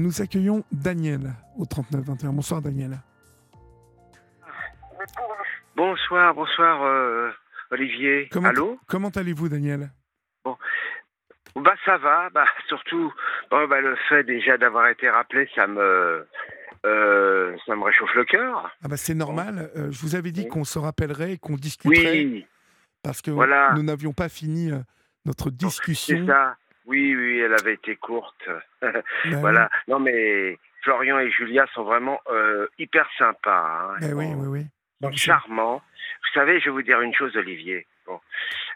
nous accueillons Daniel au 39-21. Bonsoir Daniel. Bonsoir, bonsoir euh, Olivier. Comment, Allô? Comment allez-vous Daniel? Bon. Bah ça va, bah surtout bon, bah, le fait déjà d'avoir été rappelé, ça me euh, ça me réchauffe le cœur. Ah bah c'est normal. Euh, je vous avais dit qu'on se rappellerait et qu'on discuterait Oui, parce que Voilà. nous n'avions pas fini notre discussion. c'est ça. Oui, oui, elle avait été courte. Bah voilà. Non mais Florian et Julia sont vraiment euh, hyper sympas. hein. Bah oui, oui, oui. Bon, charmants. Vous savez, je vais vous dire une chose, Olivier. Bon,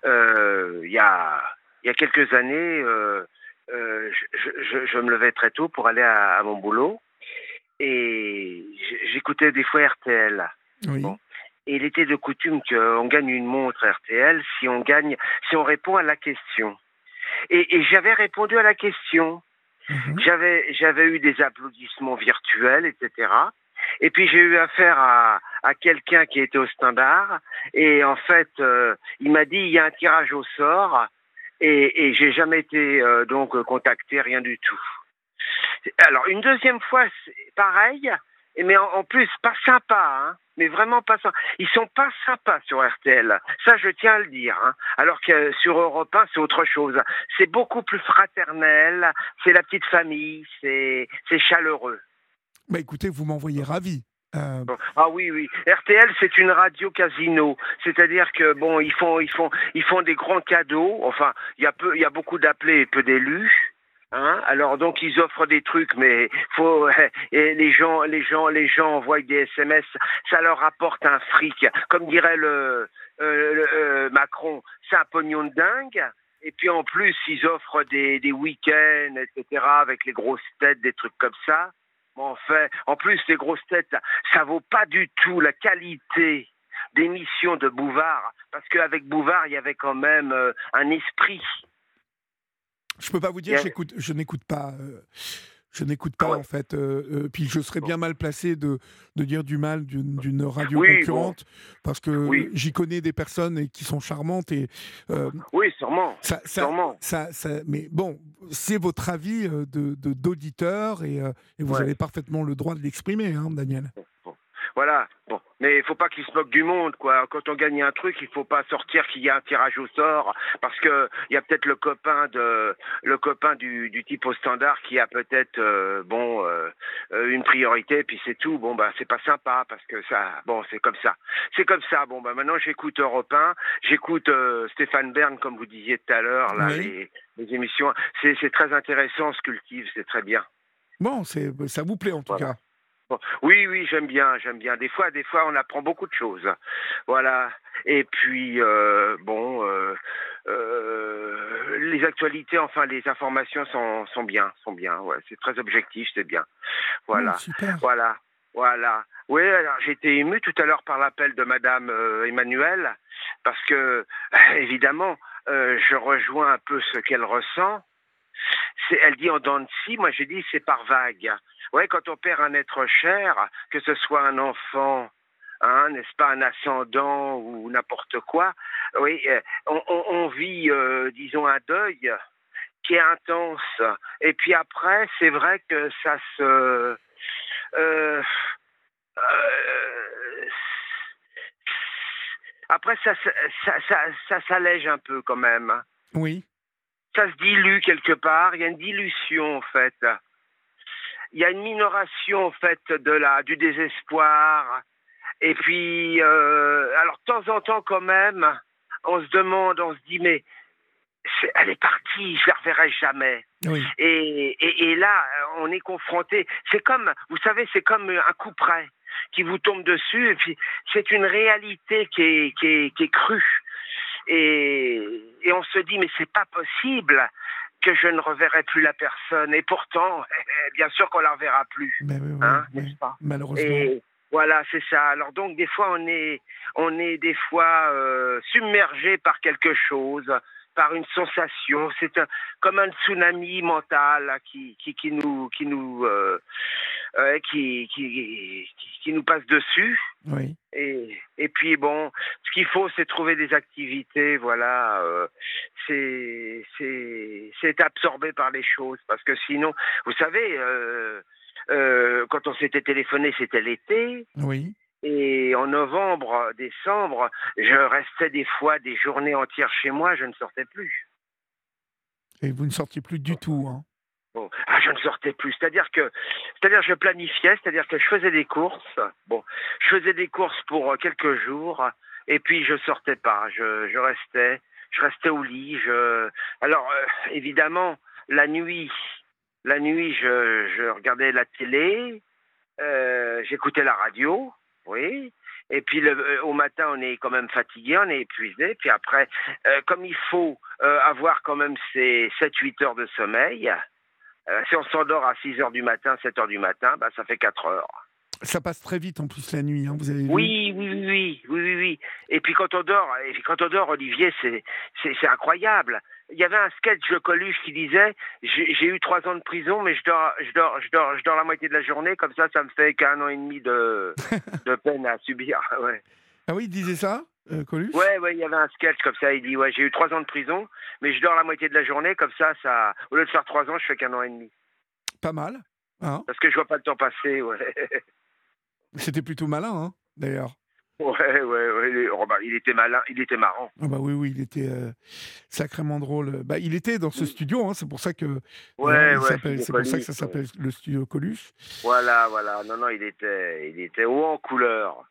Euh, il y a y a quelques années, euh, je, je- je me levais très tôt pour aller à, à mon boulot et j'écoutais des fois RTL. oui. Bon. Et il était de coutume qu'on gagne une montre RTL si on gagne, si on répond à la question. Et, et j'avais répondu à la question. Mhm. J'avais, j'avais eu des applaudissements virtuels, etc. Et puis j'ai eu affaire à, à quelqu'un qui était au standard. Et en fait, euh, il m'a dit il y a un tirage au sort. Et, et j'ai jamais été euh, donc contacté, rien du tout. Alors une deuxième fois, pareil, mais en, en plus pas sympa, hein, mais vraiment pas sympa. Ils sont pas sympas sur RTL, ça je tiens à le dire. hein. Alors que sur Europe 1, c'est autre chose. C'est beaucoup plus fraternel, c'est la petite famille, c'est chaleureux. Bah écoutez, vous m'envoyez ravi. Euh. Ah oui, oui. RTL, c'est une radio casino. C'est-à-dire que bon, ils font, ils font, ils font des grands cadeaux. Enfin, il y a peu, il y a beaucoup d'appelés et peu d'élus. Hein? Alors donc ils offrent des trucs, mais faut les gens, les gens, les gens envoient des SMS. Ça leur apporte un fric, comme dirait le, euh, le, euh, Macron. C'est un pognon de dingue. Et puis en plus, ils offrent des, des week-ends, etc., avec les grosses têtes, des trucs comme ça. En fait, en plus, les grosses têtes, ça vaut pas du tout la qualité d'émission de Bouvard, parce qu'avec Bouvard, il y avait quand même euh, un esprit. Je peux pas vous dire, j'écoute, je n'écoute pas. euh, je n'écoute pas Ouais. en fait. euh, euh, puis je serais bien mal placé de, de dire du mal d'une d'une radio Oui, concurrente parce que Oui. j'y connais des personnes et qui sont charmantes et euh, Oui, sûrement, ça, ça, sûrement. ça, mais bon, c'est votre avis de de- d'auditeur et, et vous Ouais. avez parfaitement le droit de l'exprimer, hein, Daniel. Voilà. Bon, mais il faut pas qu'ils se moquent du monde, quoi. Quand on gagne un truc, il faut pas sortir qu'il y a un tirage au sort, parce que il y a peut-être le copain de le copain du, du type au standard qui a peut-être euh, bon euh, euh, une priorité, puis c'est tout. Bon bah c'est pas sympa parce que ça, bon c'est comme ça, c'est comme ça. Bon bah maintenant j'écoute Europe 1, j'écoute euh, Stéphane Bern comme vous disiez tout à l'heure là Oui. les, les émissions. C'est c'est très intéressant, ce cultive, c'est très bien. Bon, c'est ça vous plaît en tout Voilà. cas. Oui, oui, j'aime bien, j'aime bien. Des fois, des fois, on apprend beaucoup de choses. Voilà. Et puis, euh, bon, euh, euh, les actualités, enfin, les informations sont, sont bien, sont bien. Ouais, c'est très objectif, c'est bien. Voilà. Super. Voilà, voilà. Oui, alors j'ai été ému tout à l'heure par l'appel de Madame euh, Emmanuel, parce que évidemment, euh, je rejoins un peu ce qu'elle ressent. Elle dit en dents de scie, moi j'ai dit c'est par vague. Ouais, quand on perd un être cher, que ce soit un enfant, hein, n'est-ce pas, un ascendant ou n'importe quoi, oui, euh, on, on- on vit, euh, disons, un deuil qui est intense. Et puis après, c'est vrai que ça se euh, après, ça, ça, ça, ça s'allège un peu quand même. Oui. Ça se dilue quelque part. Il y a une dilution en fait. Il y a une minoration en fait de la du désespoir. Et puis, euh, alors de temps en temps quand même, on se demande, on se dit mais elle est partie, je la reverrai jamais. Oui. Et, et, et là, on est confronté. C'est comme, vous savez, c'est comme un coup près qui vous tombe dessus. Et puis, c'est une réalité qui est, qui est, qui est crue. Et, et on se dit, mais c'est pas possible que je ne reverrai plus la personne. Et pourtant, bien sûr qu'on la reverra plus. Oui, oui, Hein, oui. n'est-ce pas? Malheureusement. Et voilà, c'est ça. Alors donc, des fois, on est, on est des fois euh, submergé par quelque chose, par une sensation. C'est un- comme un tsunami mental qui, qui, qui nous, qui nous, euh, euh, qui, qui, qui, nous passe dessus. Oui. Et, et puis bon, ce qu'il faut, c'est trouver des activités. Voilà, euh, c'est c'est absorbé par les choses parce que sinon, vous savez, euh, euh, quand on s'était téléphoné, c'était l'été. Oui. Et en novembre, décembre, je restais des fois des journées entières chez moi, je ne sortais plus. Et vous ne sortiez plus du tout, hein Bon, ah, je ne sortais plus. C'est-à-dire que, c'est-à-dire je planifiais, c'est-à-dire que je faisais des courses. Bon, je faisais des courses pour quelques jours, et puis je sortais pas. Je, je restais, je restais au lit. Je, alors euh, évidemment, la nuit, la nuit, je, je regardais la télé, euh, j'écoutais la radio, oui. Et puis euh, au matin, on est quand même fatigué, on est épuisé. Puis après, euh, comme il faut euh, avoir quand même ces 7-8 heures de sommeil, euh, si on s'endort à 6 heures du matin, 7 heures du matin, bah, ça fait 4 heures. Ça passe très vite en plus la nuit, hein, vous avez vu Oui, oui, oui, oui, oui, oui. Et puis quand on dort, et puis quand on dort, Olivier, c'est, incroyable. Il y avait un sketch de Coluche qui disait j'ai, j'ai eu trois ans de prison, mais je dors, je dors, je dors, je dors la moitié de la journée, comme ça, ça me fait qu'un an et demi de, de peine à subir. Ouais. Ah oui, il disait ça, euh, Coluche Ouais, ouais, il y avait un sketch comme ça. Il dit ouais, j'ai eu trois ans de prison, mais je dors la moitié de la journée, comme ça, ça, au lieu de faire trois ans, je fais qu'un an et demi. Pas mal. Hein Parce que je vois pas le temps passer. Ouais, C'était plutôt malin, hein, d'ailleurs. ouais, ouais. ouais. Il- oh, bah, il était malin, il était marrant. Ah bah oui, oui, il était euh, sacrément drôle. Bah, il était dans ce studio, hein, c'est pour ça que Ouais, il ouais. c'était c'est pour ça que ça s'appelle le studio Coluche. Voilà, voilà. Non, non, il était, il était haut en couleur.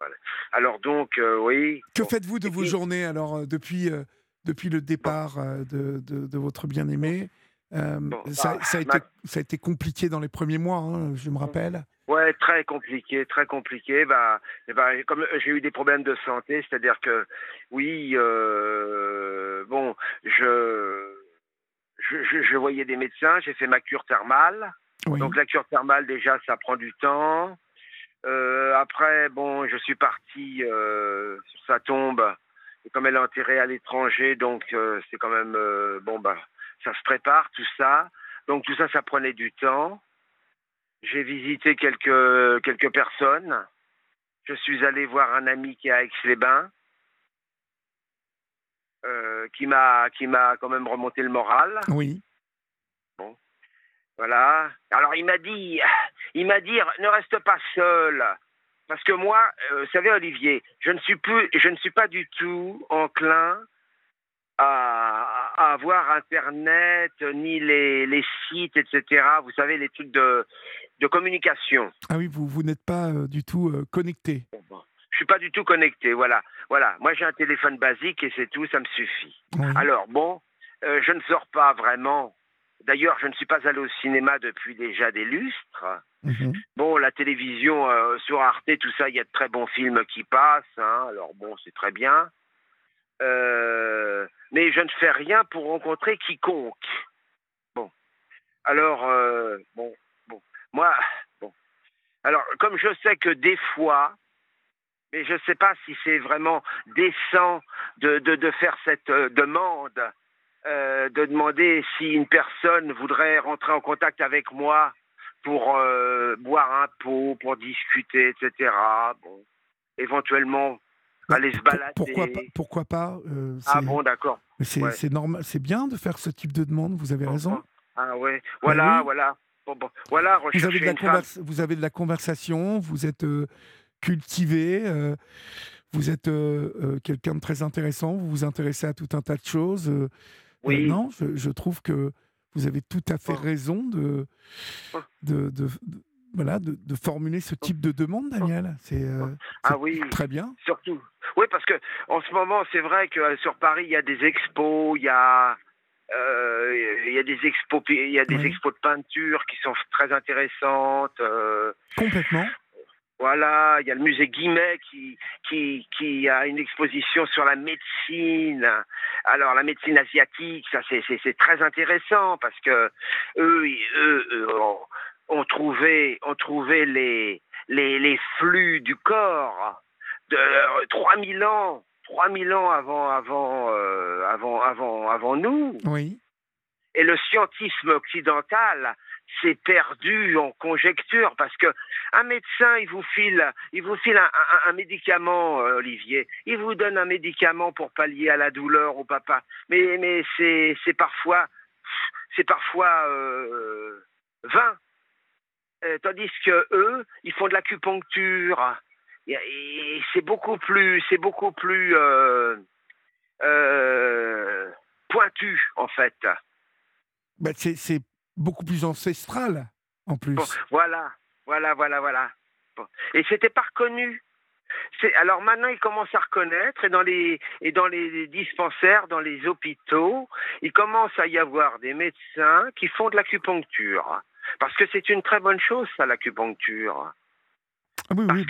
Voilà. Alors donc, euh, oui. Que Bon. faites-vous de vos puis- journées alors euh, depuis, euh, depuis le départ de, de, de votre bien-aimé? Euh, Bon, ça, bah, ça a ma- été, ça a été compliqué dans les premiers mois, hein, je me rappelle. Ouais, très compliqué, très compliqué. Bah, ben, comme j'ai eu des problèmes de santé, c'est-à-dire que, oui, bon, je, je, je, je voyais des médecins, j'ai fait ma cure thermale. Oui. Donc la cure thermale, déjà, ça prend du temps. Euh, après, bon, je suis parti euh, sur sa tombe. Et comme elle est enterrée à l'étranger, donc euh, c'est quand même euh, bon bah ça se prépare tout ça. Donc tout ça, ça prenait du temps. J'ai visité quelques quelques personnes. Je suis allé voir un ami qui est à Aix-les-Bains, euh, qui m'a qui m'a quand même remonté le moral. Oui. Voilà. Alors il m'a dit, il m'a dit, ne reste pas seul, parce que moi, euh, vous savez Olivier, je ne suis plus, je ne suis pas du tout enclin à, à avoir Internet ni les, les sites, etc. Vous savez les trucs de de communication. Ah oui, vous, vous n'êtes pas euh, du tout euh, connecté. Je suis pas du tout connecté. Voilà, voilà. Moi j'ai un téléphone basique et c'est tout, ça me suffit. Oui. Alors bon, je ne sors pas vraiment. D'ailleurs, je ne suis pas allé au cinéma depuis déjà des lustres. Mhm. Bon, la télévision euh, sur Arte, tout ça, il y a de très bons films qui passent. hein. alors bon, c'est très bien. Euh, mais je ne fais rien pour rencontrer quiconque. Bon. Alors, euh, bon, bon. Moi, bon. Alors, comme je sais que des fois, mais je ne sais pas si c'est vraiment décent de, de, de faire cette demande, euh, de demander si une personne voudrait rentrer en contact avec moi pour euh, boire un pot, pour discuter, etc. Bon, éventuellement Bah, aller se balader. Pourquoi pas, pourquoi pas euh, Ah bon, d'accord. c'est ouais. normal, c'est bien de faire ce type de demande. Vous avez raison. Ah ouais, voilà, oui. voilà. Bon, bon. Voilà, Vous avez de la converse- vous avez de la conversation. Vous êtes cultivé. euh, vous êtes euh, euh, quelqu'un de très intéressant. Vous vous intéressez à tout un tas de choses. Oui. euh, non, je, je trouve que vous avez tout à fait raison de, de, de- de- voilà, de, de formuler ce type de demande, Daniel. C'est euh, Ah oui, très bien. surtout. Oui, parce que en ce moment, c'est vrai que euh, sur Paris, il y a des expos, il y a, euh, il y a des expos, il y a des Oui. expos de peinture qui sont très intéressantes. euh, Complètement. Voilà, il y a le musée Guimet qui, qui, qui a une exposition sur la médecine. Alors la médecine asiatique, ça c'est, très intéressant parce que eux, eux, eux, ont, ont trouvé, ont trouvé les, les, les flux du corps de euh, 3000 ans, 3000 ans avant, avant, euh, avant, avant, avant nous. Oui. Et le scientisme occidental c'est perdu en conjecture parce que un médecin, il vous file, il vous file un, médicament, euh, Olivier. Il vous donne un médicament pour pallier à la douleur au papa. Mais, mais c'est, c'est parfois, c'est parfois euh, vain. Euh, tandis que eux, ils font de l'acupuncture. Et, c'est beaucoup plus, c'est beaucoup plus pointu en fait. Bah, c'est beaucoup plus ancestral, en plus. voilà, voilà, voilà, voilà. Et c'était pas reconnu. Alors maintenant, ils commencent à reconnaître et dans les et dans les dispensaires, dans les hôpitaux, il commence à y avoir des médecins qui font de l'acupuncture parce que c'est une très bonne chose, ça, l'acupuncture. Ah oui, oui,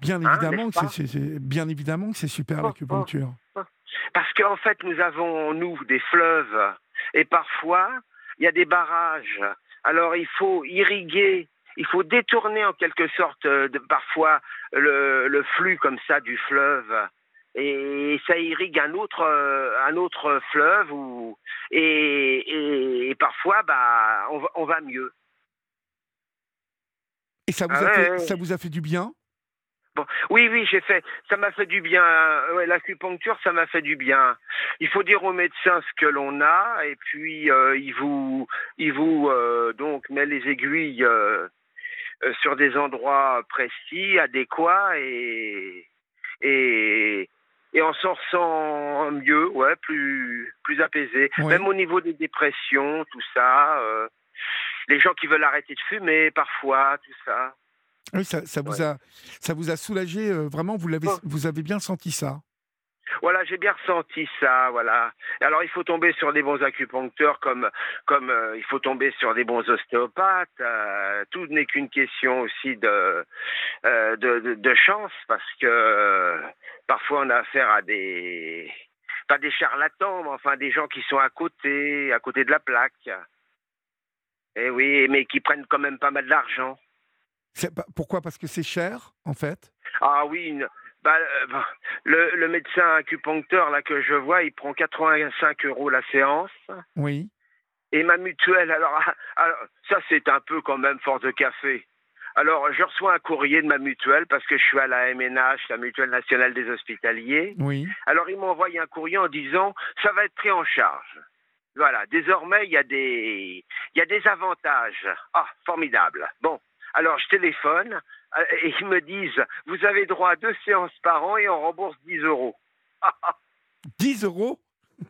bien, hein, évidemment que c'est, bien évidemment que c'est super oh, l'acupuncture. Oh, oh. Parce qu'en fait, nous avons nous des fleuves et parfois il y a des barrages. Alors il faut irriguer, il faut détourner en quelque sorte euh, de, parfois le, flux comme ça du fleuve et ça irrigue un autre euh, un autre fleuve et, parfois bah on va, mieux. Et ça vous a fait, ça vous a fait du bien? Oui, oui, j'ai fait. Ça m'a fait du bien. L'acupuncture, ça m'a fait du bien. Il faut dire au médecin ce que l'on a, et puis euh, il vous, il vous euh, donc met les aiguilles euh, sur des endroits précis, adéquats, et et et on s'en ressent mieux, ouais, plus plus apaisé. Même au niveau des dépressions, tout ça. les gens qui veulent arrêter de fumer, parfois, tout ça. Oui, ça, vous, a, ça vous a soulagé, euh, vraiment, vous, l'avez, vous avez bien senti ça? Voilà, j'ai bien ressenti ça, voilà. Alors il faut tomber sur des bons acupuncteurs comme comme euh, il faut tomber sur des bons ostéopathes. Euh, tout n'est qu'une question aussi de, de, de chance parce que parfois on a affaire à des pas des charlatans, mais enfin des gens qui sont à côté, à côté de la plaque. Et eh oui, mais qui prennent quand même pas mal d'argent. Pourquoi? Parce que c'est cher, en fait? Ah oui, bah, euh, bah, le, médecin acupuncteur là que je vois, il prend 85 euros la séance. Oui. Et ma mutuelle, alors, alors ça c'est un peu quand même fort de café. Alors, je reçois un courrier de ma mutuelle parce que je suis à la MNH, la Mutuelle Nationale des Hospitaliers. Oui. Alors, ils m'ont envoyé un courrier en disant ça va être pris en charge. Voilà, désormais, il y, a des, il y a des avantages. Ah, formidable. Bon, alors je téléphone euh, et ils me disent Vous avez droit à deux séances par an et on rembourse 10 euros. 10 euros?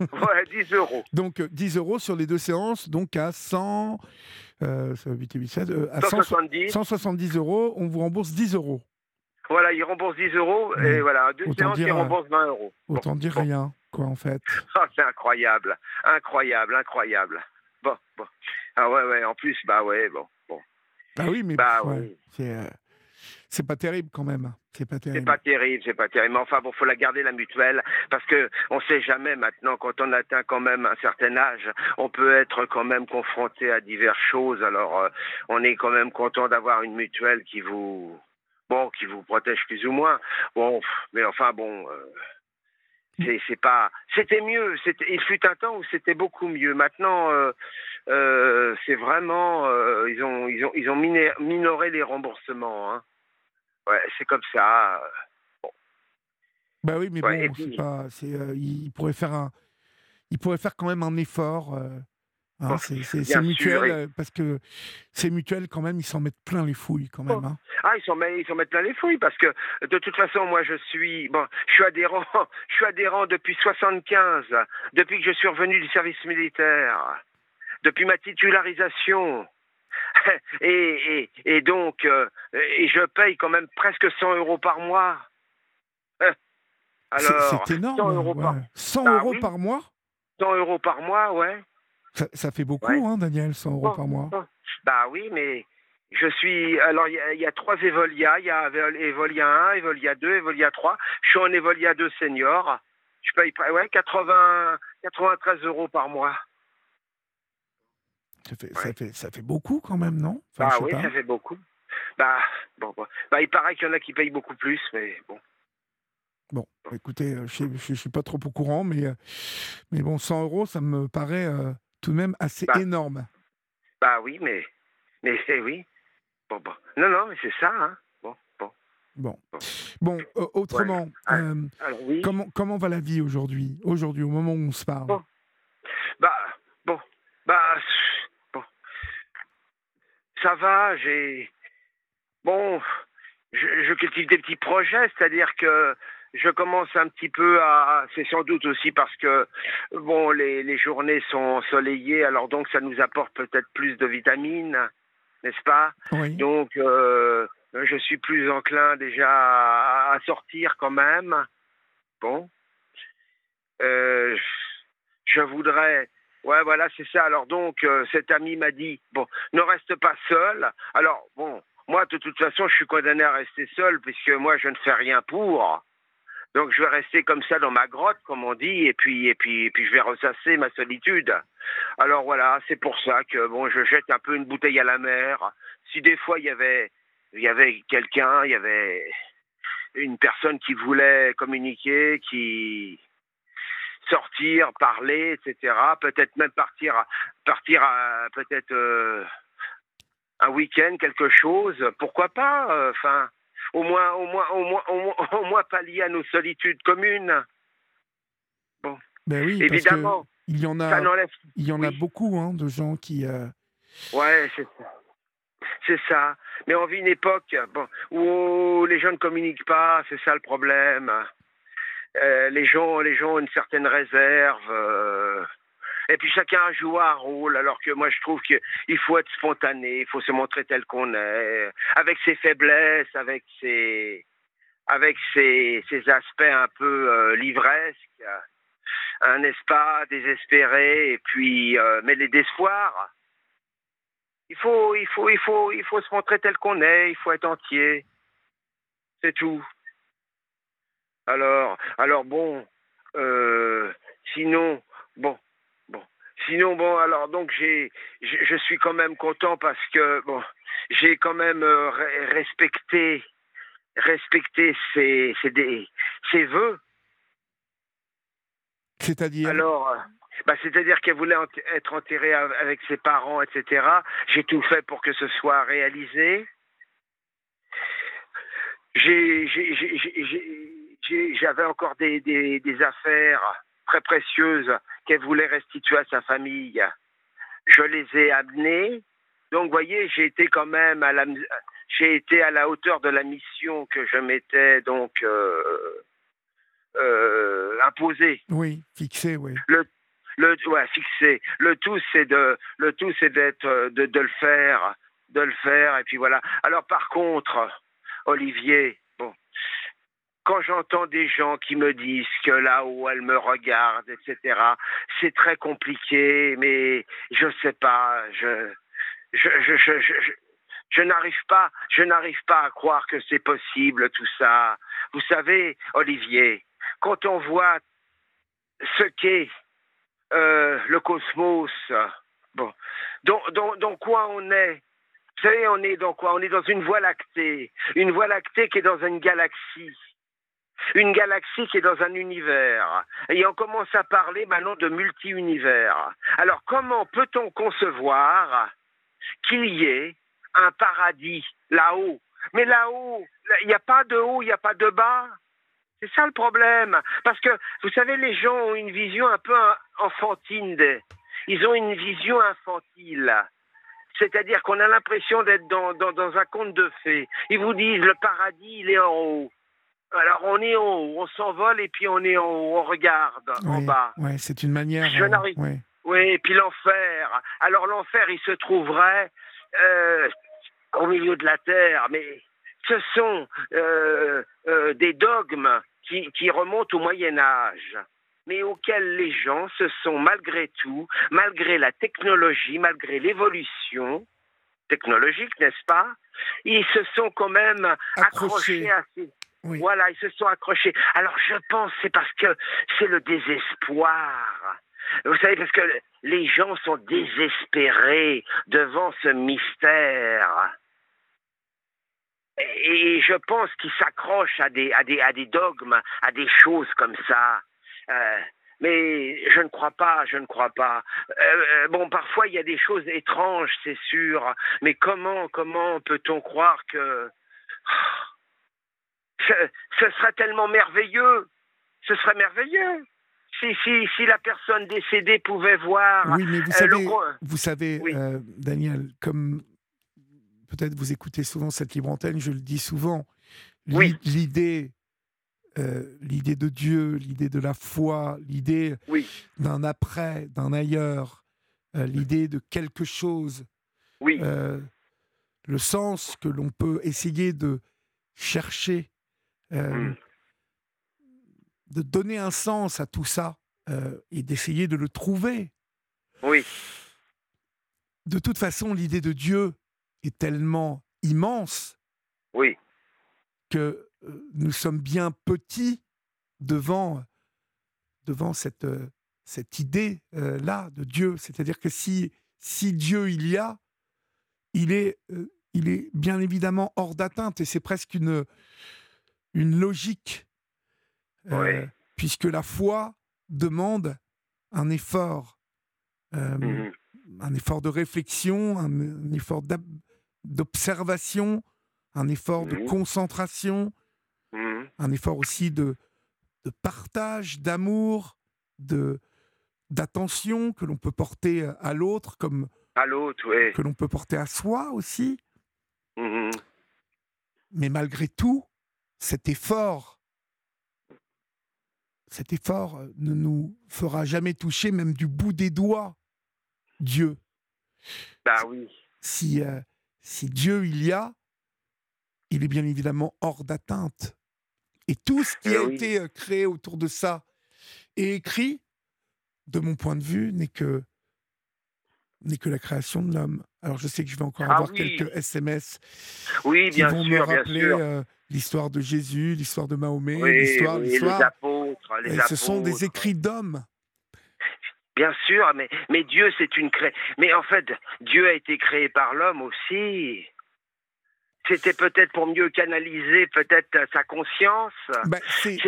Ouais, 10 euros. Donc 10 euros sur les deux séances, donc à 100. Euh, 8 8, 7, à 170. 170 euros, on vous rembourse 10 euros. Voilà, ils remboursent 10 euros et voilà, deux séances, ils remboursent 20 euros. Autant dire rien, quoi, en fait. Ah, c'est incroyable, incroyable, incroyable. Bon, bon. Ah ouais, ouais, en plus, bah ouais, bon. Bah oui, mais bah, euh, c'est pas terrible quand même. C'est pas terrible. C'est pas terrible, c'est pas terrible. Mais enfin, bon, faut la garder la mutuelle parce que on sait jamais maintenant quand on atteint quand même un certain âge, on peut être quand même confronté à diverses choses. Alors, euh, on est quand même content d'avoir une mutuelle qui vous, bon, qui vous protège plus ou moins. Bon, mais enfin, bon. Euh, c'est pas. C'était mieux. Il fut un temps où c'était beaucoup mieux. Maintenant, euh, euh, c'est vraiment. Euh, ils ont ils ont ils ont minoré les remboursements. Hein. Ouais, c'est comme ça. Bon. Bah oui, mais bon, c'est pas. C'est. il pourrait faire un. Il pourrait faire quand même un effort. Hein, c'est mutuel, euh, parce que c'est mutuel quand même, ils s'en mettent plein les fouilles quand même. Hein. Ah, ils s'en mettent, mettent plein les fouilles parce que de toute façon, moi je suis, bon, je suis adhérent, je suis adhérent depuis 75, depuis que je suis revenu du service militaire, depuis ma titularisation. Et, et, donc, euh, et je paye quand même presque 100 euros par mois. Alors, c'est énorme. 100 euros, par... 100 bah euros par mois 100 euros par mois, ouais. Ça, fait beaucoup, hein, Daniel, 100 euros par mois. Bah oui, mais je suis. Alors, il y, a trois Evolia. Il y a Evolia 1, Evolia 2, Evolia 3. Je suis en Evolia 2 senior. Je paye ouais, 80, 93 euros par mois. Ça fait, ça, fait, ça fait beaucoup quand même, non? Bah oui, ça fait beaucoup. Bah, bon, bah, il paraît qu'il y en a qui payent beaucoup plus, mais bon. Bon, écoutez, euh, je ne suis pas trop au courant, mais, euh, mais bon, 100 euros, ça me paraît euh, tout de même assez bah. énorme. Bah oui, mais Mais oui. Bon, bon. Non, non, mais c'est ça. Hein. Bon, bon. Bon. Bon, autrement, ah, comment, comment va la vie aujourd'hui, aujourd'hui, au moment où on se parle? Bah, bon, bah, bon. Ça va, j'ai. Bon, je, je, cultive des petits projets, c'est-à-dire que je commence un petit peu à. C'est sans doute aussi parce que bon, les, les, journées sont ensoleillées, alors donc ça nous apporte peut-être plus de vitamines, n'est-ce pas? Donc euh, je suis plus enclin déjà à, sortir quand même. Bon, euh, je voudrais. Ouais, voilà, c'est ça. Alors donc, euh, cet ami m'a dit, bon, ne reste pas seul. Alors, bon, moi, de toute façon, je suis condamné à rester seul, puisque moi, je ne fais rien pour. Donc je vais rester comme ça dans ma grotte, comme on dit, et puis et puis et puis je vais ressasser ma solitude. Alors voilà, c'est pour ça que bon, je jette un peu une bouteille à la mer. Si des fois il y avait il y avait quelqu'un, il y avait une personne qui voulait communiquer, qui sortir, parler, etc. Peut-être même partir, partir peut-être euh, un week-end, quelque chose. Pourquoi pas euh, Enfin, au moins, au moins, au moins, au moins, pallier à nos solitudes communes. Bon. Ben oui, évidemment. il y en a, il y en a beaucoup hein, de gens qui. Euh... Ouais, c'est ça. C'est ça. Mais on vit une époque bon, où les gens ne communiquent pas, c'est ça le problème. Euh, les gens, les gens ont une certaine réserve. Euh, et puis chacun joue un rôle, alors que moi je trouve qu'il faut être spontané, il faut se montrer tel qu'on est, avec ses faiblesses, avec ses, avec ses, ses aspects un peu euh, livresques, un n'est-ce pas, désespéré, et puis euh, les d'espoir. Il faut, il faut, il faut, il faut se montrer tel qu'on est, il faut être entier. C'est tout. Alors, alors bon, euh, sinon, bon, Sinon, bon, alors donc j'ai, je suis quand même content parce que bon, j'ai quand même euh, respecté, respecté ses, ses, ses vœux. C'est-à-dire? Alors, euh, bah, c'est-à-dire qu'elle voulait être enterrée avec ses parents, etc. J'ai tout fait pour que ce soit réalisé. J'avais encore des, des, des affaires très précieuses qu'elle voulait restituer à sa famille. Je les ai amenées. Donc, vous voyez, j'ai été quand même à la, j'ai été à la hauteur de la mission que je m'étais donc euh, euh, imposée. Oui, fixée, oui. Le, le, ouais, fixé. Le tout, c'est de, le tout, c'est d'être, de, de le faire, de le faire, et puis voilà. Alors, par contre, Olivier, quand j'entends des gens qui me disent que là-haut, elle me regarde, etc., c'est très compliqué, mais je sais pas, je, n'arrive pas, je n'arrive pas à croire que c'est possible tout ça. Vous savez, Olivier, quand on voit ce qu'est euh, le cosmos, bon, dans quoi on est? Vous savez, on est dans quoi? On est dans une voie lactée, une voie lactée qui est dans une galaxie une galaxie qui est dans un univers. Et on commence à parler maintenant de multi-univers. Alors comment peut-on concevoir qu'il y ait un paradis là-haut? Mais là-haut, il n'y a pas de haut, il n'y a pas de bas. C'est ça le problème. Parce que, vous savez, les gens ont une vision un peu enfantine. Ils ont une vision infantile. C'est-à-dire qu'on a l'impression d'être dans, un conte de fées. Ils vous disent le paradis, il est en haut. Alors on est en haut, on s'envole et puis on est en haut, on regarde en bas. Oui, c'est une manière. Je n'arrive. Oui. oui, et puis l'enfer. Alors l'enfer, il se trouverait euh, au milieu de la terre, mais ce sont euh, euh, des dogmes qui, qui remontent au Moyen Âge mais auxquels les gens se sont malgré tout, malgré la technologie, malgré l'évolution technologique, n'est-ce pas, ils se sont quand même accrochés à ces, voilà, ils se sont accrochés. Alors je pense c'est parce que c'est le désespoir. Vous savez, parce que les gens sont désespérés devant ce mystère. Et je pense qu'ils s'accrochent à des, à, des, à des dogmes, à des choses comme ça. Euh, mais je ne crois pas, je ne crois pas. Euh, bon, parfois il y a des choses étranges, c'est sûr, mais comment, comment peut-on croire que ce, ce serait tellement merveilleux, ce serait merveilleux. Si, si, si la personne décédée pouvait voir. Oui, mais vous savez, vous savez Daniel, comme peut-être vous écoutez souvent cette libre antenne, je le dis souvent, l'idée euh, l'idée de Dieu, l'idée de la foi, l'idée d'un après, d'un ailleurs, euh, l'idée de quelque chose, oui. Euh, le sens que l'on peut essayer de chercher, mm. de donner un sens à tout ça et d'essayer de le trouver. Oui. De toute façon, l'idée de Dieu est tellement immense oui. que euh, nous sommes bien petits devant, devant cette, euh, cette idée-là euh, de Dieu. C'est-à-dire que si, si Dieu il y a, il est, il est bien évidemment hors d'atteinte et c'est presque une, une logique. Puisque la foi demande un effort, mmh un effort de réflexion, un, effort d'observation, un effort de mmh concentration, Mmh. Un effort aussi de, de partage, d'amour, de d'attention que l'on peut porter à l'autre comme à l'autre, que l'on peut porter à soi aussi. Mais malgré tout, cet effort, cet effort ne nous fera jamais toucher, même du bout des doigts, Dieu. Bah oui. Si, euh, si Dieu il y a, il est bien évidemment hors d'atteinte. Et tout ce qui eh a été euh, créé autour de ça et écrit, de mon point de vue, n'est que n'est que la création de l'homme. Alors je sais que je vais encore ah avoir quelques SMS oui, qui vont me rappeler euh, l'histoire de Jésus, l'histoire de Mahomet, l'histoire, l'histoire. Les apôtres, les ce sont des écrits d'hommes. Bien sûr, mais, mais Dieu, c'est une cré... Mais en fait, Dieu a été créé par l'homme aussi. C'était peut-être pour mieux canaliser peut-être sa conscience. Ben, c'est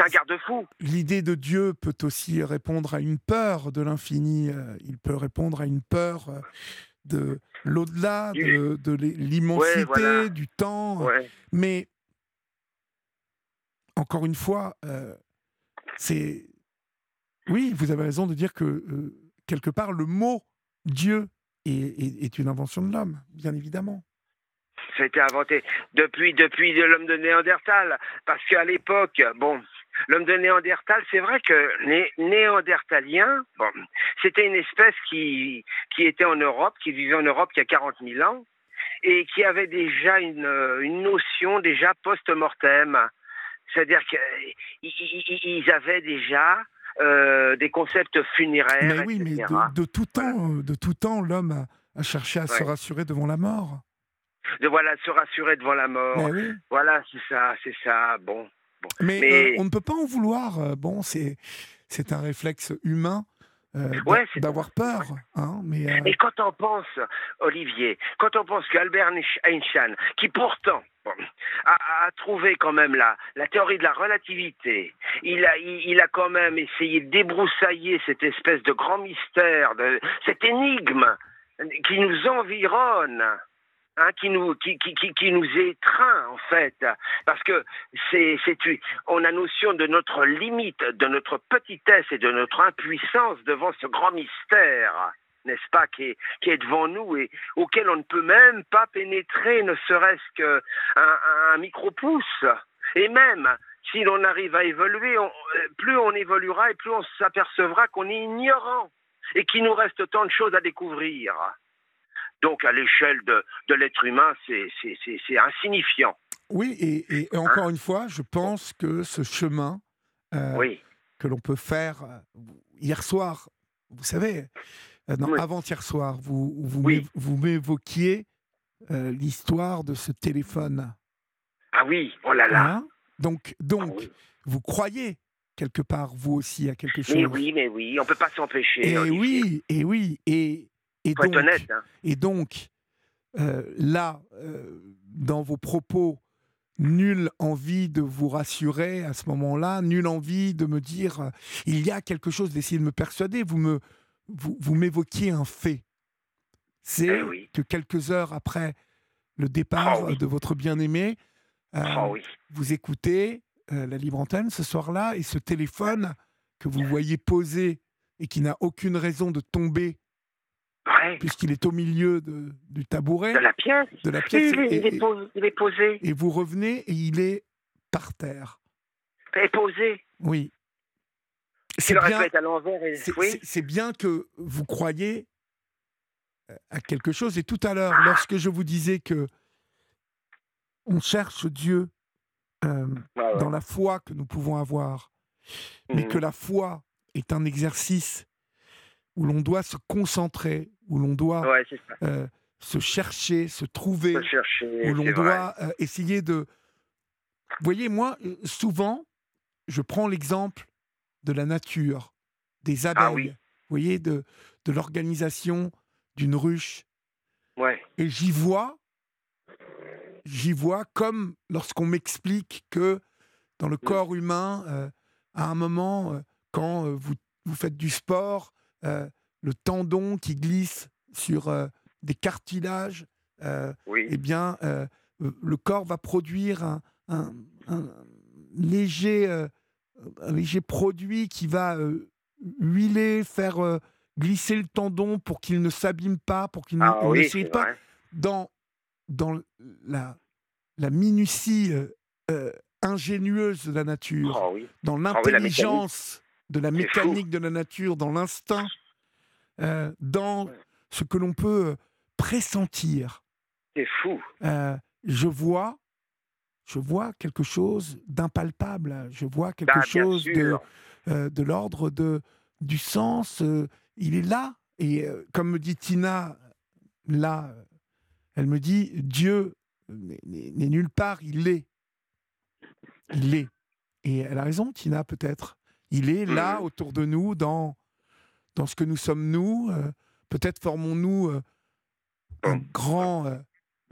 un garde-fou. L'idée de Dieu peut aussi répondre à une peur de l'infini. Euh, il peut répondre à une peur euh, de l'au-delà, de, l'immensité, du temps. Mais encore une fois, euh, c'est oui, vous avez raison de dire que quelque part le mot Dieu est une invention de l'homme, bien évidemment ça a été inventé depuis, depuis l'homme de Néandertal. Parce qu'à l'époque, bon, l'homme de Néandertal, c'est vrai que les Néandertaliens, bon, c'était une espèce qui, qui était en Europe, qui vivait en Europe il y a 40 000 ans, et qui avait déjà une, une notion déjà post-mortem. C'est-à-dire qu'ils avaient déjà euh, des concepts funéraires. Mais oui, mais de, tout temps, de tout temps, l'homme a, cherché à se rassurer devant la mort de voilà se rassurer devant la mort. Voilà, c'est ça, c'est ça. Bon. Mais, euh, on ne peut pas en vouloir. Euh, bon, c'est c'est un réflexe humain. Euh, d'avoir peur. Hein, mais, Et quand on pense, Olivier, quand on pense qu'Albert Einstein, qui pourtant a, trouvé quand même la, la théorie de la relativité, il a, il, a quand même essayé de débroussailler cette espèce de grand mystère, de, cette énigme qui nous environne. Hein, qui nous qui, étreint en fait. Parce que c'est c'est on a notion de notre limite de notre petitesse et de notre impuissance devant ce grand mystère n'est-ce pas qui est, devant nous et auquel on ne peut même pas pénétrer ne serait-ce qu'un un, micro-pouce. Et même si l'on arrive à évoluer plus on évoluera et plus on s'apercevra qu'on est ignorant et qu'il nous reste tant de choses à découvrir donc, à l'échelle de, de l'être humain, c'est insignifiant. Oui, et, encore une fois, je pense que ce chemin euh, que l'on peut faire euh, hier soir, vous savez, euh, avant-hier soir, vous, vous m'évoquiez l'histoire de ce téléphone. Ah oui, oh là là. Hein? Donc, donc ah vous croyez quelque part, vous aussi, à quelque chose? Mais oui, mais oui, on ne peut pas s'empêcher. Et oui, et oui, et, et donc, hein. Et donc euh, là, euh, dans vos propos, nulle envie de vous rassurer à ce moment-là, nulle envie de me dire euh, il y a quelque chose, d'essayer de me persuader. Vous me vous, m'évoquiez un fait. C'est eh que quelques heures après le départ ah de votre bien-aimé, ah vous écoutez la libre antenne ce soir-là et ce téléphone que vous voyez posé et qui n'a aucune raison de tomber puisqu'il est au milieu de, du tabouret. De la pièce. De la pièce. Il, est, posé, Et vous revenez et il est par terre. Il est posé. Oui. C'est bien, à l'envers. C'est bien que vous croyez euh, à quelque chose. Et tout à l'heure, lorsque je vous disais que on cherche Dieu euh, dans la foi que nous pouvons avoir, mais mhm. que la foi est un exercice où l'on doit se concentrer, où l'on doit euh, se chercher, se trouver, où l'on doit euh, essayer de... Vous voyez, moi, euh, souvent, je prends l'exemple de la nature, des ah abeilles, vous voyez, de, de l'organisation d'une ruche. Et j'y vois, j'y vois comme lorsqu'on m'explique que dans le mm. corps humain, à un moment, quand vous, vous faites du sport, euh, le tendon qui glisse sur euh, des cartilages, euh, eh bien, le corps va produire un, léger, un léger produit qui va huiler, faire glisser le tendon pour qu'il ne s'abîme pas, pour qu'il ne, ah pas. Dans, dans la, la minutie ingénieuse de la nature, ah dans ah l'intelligence de la mécanique de la nature, dans l'instinct, euh, dans ce que l'on peut euh, pressentir. C'est fou. Euh, je vois, je vois quelque chose d'impalpable. Je vois quelque bah, chose de, de l'ordre de du sens. il est là. Et comme me dit Tina, là, elle me dit Dieu n'est nulle part, il est. Il est. Et elle a raison, Tina, peut-être. Il est là, mmh. autour de nous, dans, dans ce que nous sommes nous. Euh, peut-être formons-nous euh, un, mmh. grand, euh,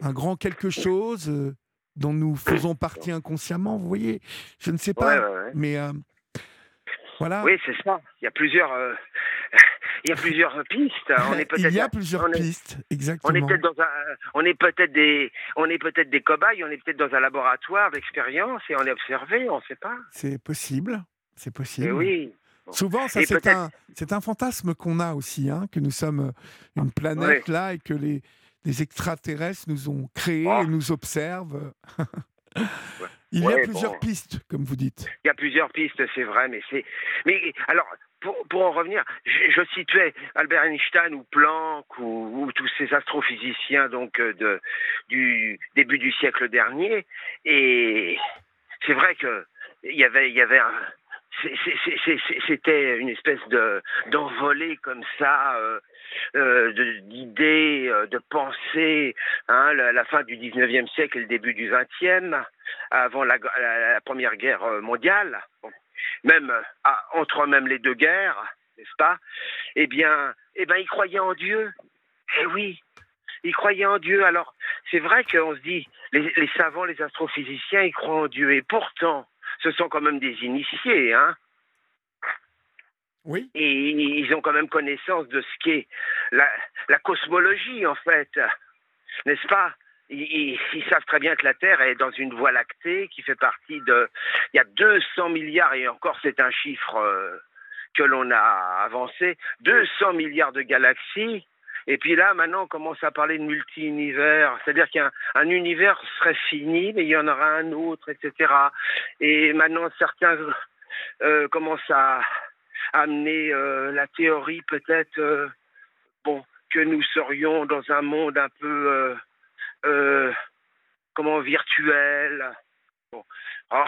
un grand quelque chose dont nous faisons partie inconsciemment. Vous voyez, je ne sais pas, mais voilà. Oui, c'est ça. Il y a plusieurs. Il y a plusieurs pistes. On est Il y a plusieurs pistes, exactement. On est peut-être dans un, on est peut-être des, on est peut-être des cobayes, on est peut-être dans un laboratoire d'expérience et on est observé, on ne sait pas. C'est possible. C'est possible. oui. Souvent, ça, c'est un, un, fantasme qu'on a aussi, hein, que nous sommes euh, une planète là et que les, les, extraterrestres nous ont créés et nous observent. Il y a plusieurs pistes, comme vous dites. Il y a plusieurs pistes, c'est vrai, mais c'est. Mais alors, pour, pour, en revenir, je, situais Albert Einstein ou Planck ou, tous ces astrophysiciens donc euh, de, du début du siècle dernier, et c'est vrai que il y avait, il y avait un, c'était une espèce de d'envolée comme ça euh, euh, d'idées, euh, de pensées, hein, la, fin du 19e siècle et le début du 20e, avant la, Première Guerre mondiale, même entre même les deux guerres, n'est-ce pas? Eh bien, eh ben, ils croyaient en Dieu. Eh oui, ils croyaient en Dieu. Alors, c'est vrai qu'on se dit, les, les savants, les astrophysiciens, ils croient en Dieu. Et pourtant, ce sont quand même des initiés, hein. Oui. Et ils ont quand même connaissance de ce qu'est la, la cosmologie, en fait. N'est-ce pas? Ils, savent très bien que la Terre est dans une voie lactée qui fait partie de. Il y a 200 milliards, et encore c'est un chiffre euh, que l'on a avancé, 200 milliards de galaxies. Et puis là, maintenant, on commence à parler de multi-univers, c'est-à-dire qu'un un univers serait fini, mais il y en aura un autre, etc. Et maintenant, certains euh, commencent à amener euh, la théorie, peut-être, euh, bon, que nous serions dans un monde un peu, comment, virtuel. Bon, oh,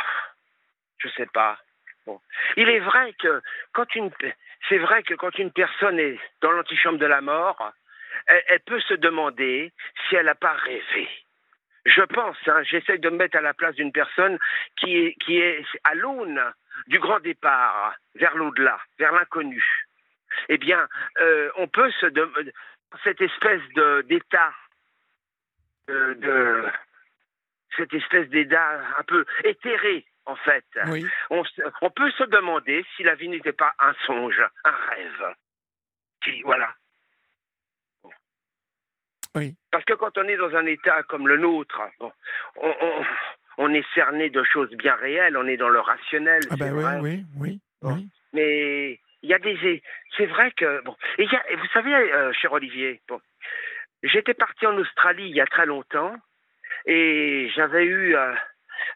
je sais pas. Bon. Il est vrai que quand une, c'est vrai que quand une personne est dans l'antichambre de la mort, elle, peut se demander si elle n'a pas rêvé. Je pense, hein, j'essaie de me mettre à la place d'une personne qui est, qui est à l'aune du grand départ, vers l'au-delà, vers l'inconnu. Eh bien, euh, on peut se demander, cette espèce d'état de, cette espèce d'état un peu éthéré, en fait. On, on, peut se demander si la vie n'était pas un songe, un rêve. Qui, voilà. Oui. Parce que quand on est dans un état comme le nôtre, bon, on, on, est cerné de choses bien réelles, on est dans le rationnel. Ah ben oui, oui, oui, Mais il y a des. C'est vrai que. Bon, et, y a, vous savez, euh, cher Olivier, bon, j'étais parti en Australie il y a très longtemps et j'avais eu euh,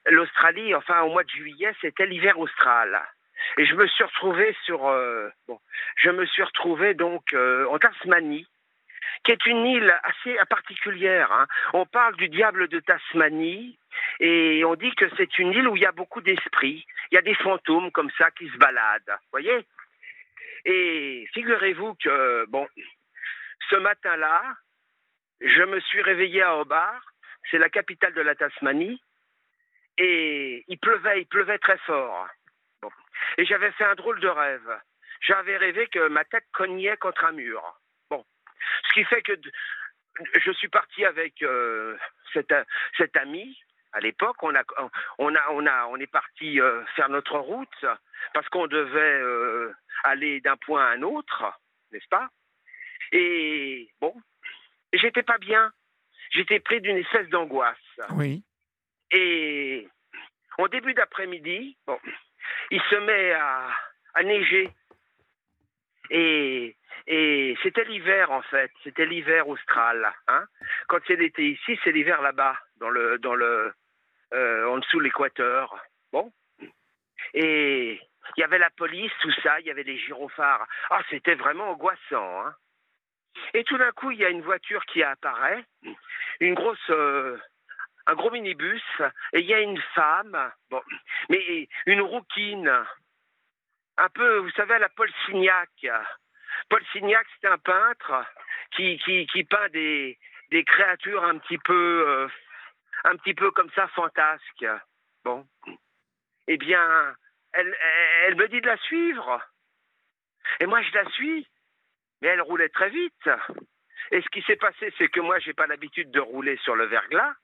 l'Australie, enfin au mois de juillet, c'était l'hiver austral. Et je me suis retrouvé sur. Euh, bon, je me suis retrouvé donc en Tasmanie qui est une île assez particulière. Hein. On parle du diable de Tasmanie et on dit que c'est une île où il y a beaucoup d'esprits. Il y a des fantômes comme ça qui se baladent. Voyez Et figurez-vous que, bon, ce matin-là, je me suis réveillé à Hobart, c'est la capitale de la Tasmanie, et il pleuvait, il pleuvait très fort. Et j'avais fait un drôle de rêve. J'avais rêvé que ma tête cognait contre un mur. Ce qui fait que je suis parti avec euh, cet, cet, ami. À l'époque, on, a, on, a, on, a, on est parti euh, faire notre route parce qu'on devait euh, aller d'un point à un autre, n'est-ce pas? Et bon, j'étais pas bien. J'étais pris d'une espèce d'angoisse. Oui. Et au début d'après-midi, bon, il se met à, à neiger. Et et c'était l'hiver en fait, c'était l'hiver austral. Hein. Quand c'est l'été ici, c'est l'hiver là-bas, dans le, dans le, euh, en dessous de l'équateur. Bon. Et il y avait la police, tout ça, il y avait des gyrophares. Ah, c'était vraiment angoissant. Hein. Et tout d'un coup, il y a une voiture qui apparaît, une grosse, euh, un gros minibus, et il y a une femme, bon, mais une rouquine, un peu, vous savez, à la Paul Signac, Paul Signac, c'est un peintre qui, qui, peint des, des, créatures un petit peu, euh, un petit peu comme ça, fantasques. Bon. Eh bien, elle, elle me dit de la suivre. Et moi, je la suis. Mais elle roulait très vite. Et ce qui s'est passé, c'est que moi, j'ai pas l'habitude de rouler sur le verglas.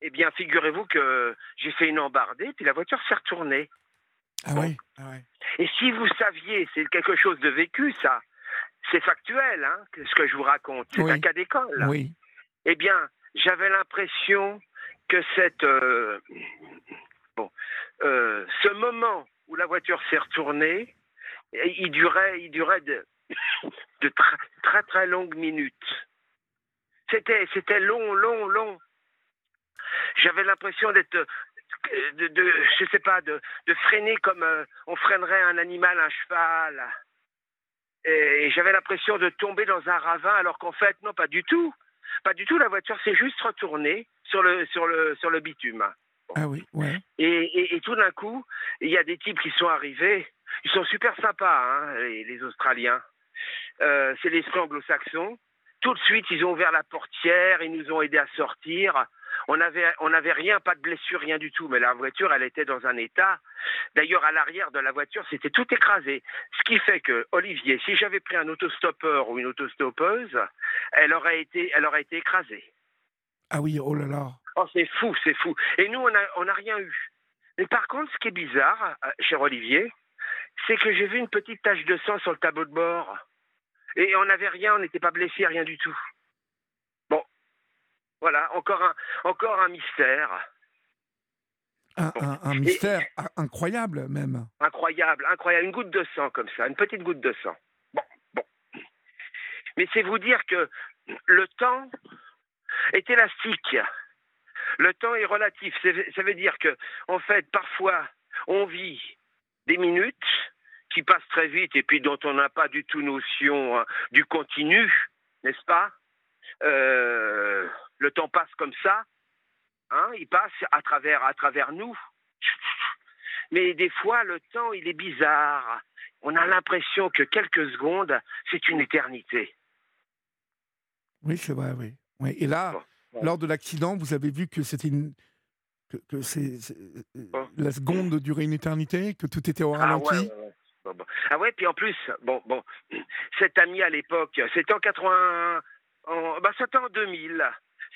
Eh bien, figurez-vous que j'ai fait une embardée, puis la voiture s'est retournée. Ah oui, ah Et si vous saviez, c'est quelque chose de vécu, ça. C'est factuel, hein, ce que je vous raconte. C'est un cas d'école. Oui. Eh bien, j'avais l'impression que cette, euh, bon, euh, ce moment où la voiture s'est retournée, il durait, il durait de, de très, très très longues minutes. C'était, c'était long, long, long. J'avais l'impression d'être de, de, je sais pas, de, de freiner comme euh, on freinerait un animal, un cheval. Et, j'avais l'impression de tomber dans un ravin, alors qu'en fait, non, pas du tout. Pas du tout, la voiture s'est juste retournée sur le, sur le, sur le bitume. Ah oui, ouais. Et, et, tout d'un coup, il y a des types qui sont arrivés. Ils sont super sympas, hein, les, les, Australiens. Euh, c'est l'esprit anglo-saxon. Tout de suite, ils ont ouvert la portière, ils nous ont aidés à sortir. On n'avait on avait rien, pas de blessure, rien du tout. Mais la voiture, elle était dans un état. D'ailleurs, à l'arrière de la voiture, c'était tout écrasé. Ce qui fait que, Olivier, si j'avais pris un autostoppeur ou une autostoppeuse, elle aurait été, elle aurait été écrasée. Ah oui, oh là là. Oh, c'est fou, c'est fou. Et nous, on n'a on a rien eu. Mais par contre, ce qui est bizarre, euh, cher Olivier, c'est que j'ai vu une petite tache de sang sur le tableau de bord. Et on n'avait rien, on n'était pas blessé, rien du tout. Voilà, encore un, encore un mystère. Un, mystère incroyable même. Incroyable, incroyable. Une goutte de sang comme ça, une petite goutte de sang. Bon, bon. Mais c'est vous dire que le temps est élastique. Le temps est relatif. Ça veut dire que, en fait, parfois, on vit des minutes qui passent très vite et puis dont on n'a pas du tout notion hein, du continu, n'est-ce pas? Euh, le temps passe comme ça, hein, il passe à travers, à travers nous. Mais des fois, le temps, il est bizarre. On a l'impression que quelques secondes, c'est une éternité. Oui, c'est vrai, oui. oui. Et là, lors de l'accident, vous avez vu que c'était une. que, que c'est, la seconde durait une éternité, que tout était au ah ralenti? Ah ouais, puis en plus, bon, bon, cet ami à l'époque, c'était en 80, en, bah, c'était en 2000.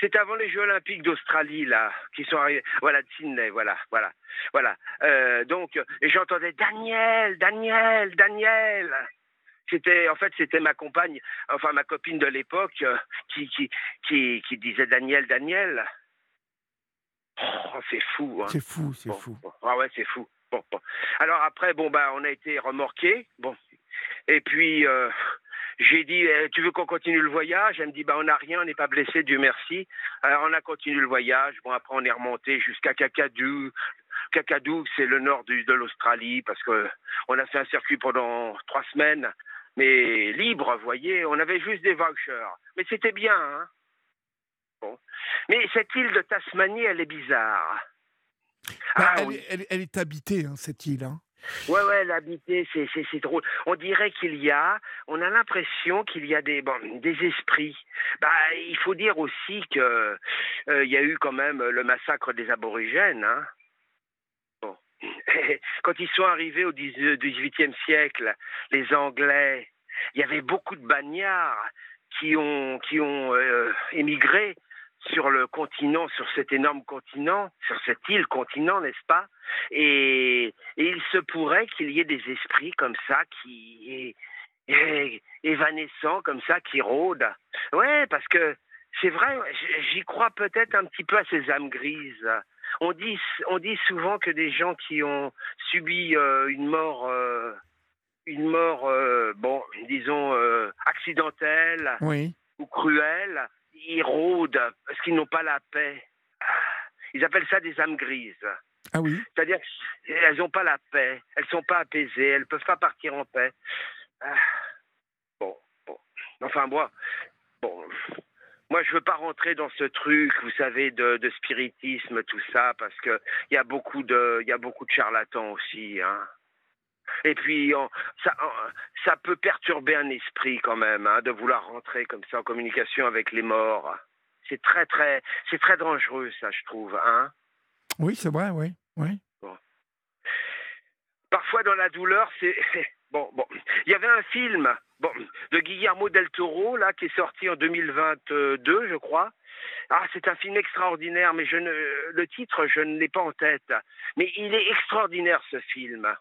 c'était avant les Jeux Olympiques d'Australie, là, qui sont arrivés. Voilà, de Sydney, voilà, voilà, voilà. Euh, donc, et j'entendais Daniel, Daniel, Daniel. C'était, en fait, c'était ma compagne, enfin ma copine de l'époque, euh, qui, qui, qui, qui, disait Daniel, Daniel. Oh, c'est fou. Hein. C'est fou, c'est fou. Ah ouais, c'est fou. Bon, bon. Alors après, bon bah, on a été remorqués. Bon, et puis. Euh, j'ai dit, eh, tu veux qu'on continue le voyage? Elle me dit, bah, on n'a rien, on n'est pas blessé, Dieu merci. Alors on a continué le voyage. Bon, après on est remonté jusqu'à Kakadou. Kakadou, c'est le nord de l'Australie, parce que on a fait un circuit pendant trois semaines, mais libre, vous voyez. On avait juste des vouchers, mais c'était bien. Hein bon. Mais cette île de Tasmanie, elle est bizarre. Bah, ah, elle, elle, est habitée, hein, cette île. Hein. Ouais, ouais, l'habiter, c'est, drôle. On dirait qu'il y a, on a l'impression qu'il y a des, esprits. Bah, il faut dire aussi que euh, il y a eu quand même le massacre des aborigènes. Hein. Quand ils sont arrivés au XVIIIe siècle, les Anglais, il y avait beaucoup de bagnards qui ont, qui ont euh, émigré sur le continent, sur cet énorme continent, sur cette île continent, n'est-ce pas? Et, il se pourrait qu'il y ait des esprits comme ça qui évanescents comme ça qui rôdent. Ouais, parce que c'est vrai, j'y crois peut-être un petit peu à ces âmes grises. On dit, on dit souvent que des gens qui ont subi euh, une mort, euh, une mort, euh, bon, disons accidentelle ou cruelle, ils rôdent parce qu'ils n'ont pas la paix. Ils appellent ça des âmes grises. Ah oui. C'est-à-dire qu'elles n'ont pas la paix, elles ne sont pas apaisées, elles ne peuvent pas partir en paix. Ah. Bon, bon. Enfin, moi, bon. Moi, je veux pas rentrer dans ce truc, vous savez, de, spiritisme, tout ça, parce que il y a beaucoup de, il y a beaucoup de charlatans aussi, hein. Et puis, ça, ça peut perturber un esprit quand même, hein, de vouloir rentrer comme ça en communication avec les morts. C'est très, très, c'est très dangereux, ça, je trouve, hein. Oui, c'est vrai, oui. oui. Parfois, dans la douleur, c'est. Bon, bon. Il y avait un film bon, de Guillermo del Toro, là, qui est sorti en 2022, je crois. Ah, c'est un film extraordinaire, mais je ne, le titre, je ne l'ai pas en tête. Mais il est extraordinaire, ce film.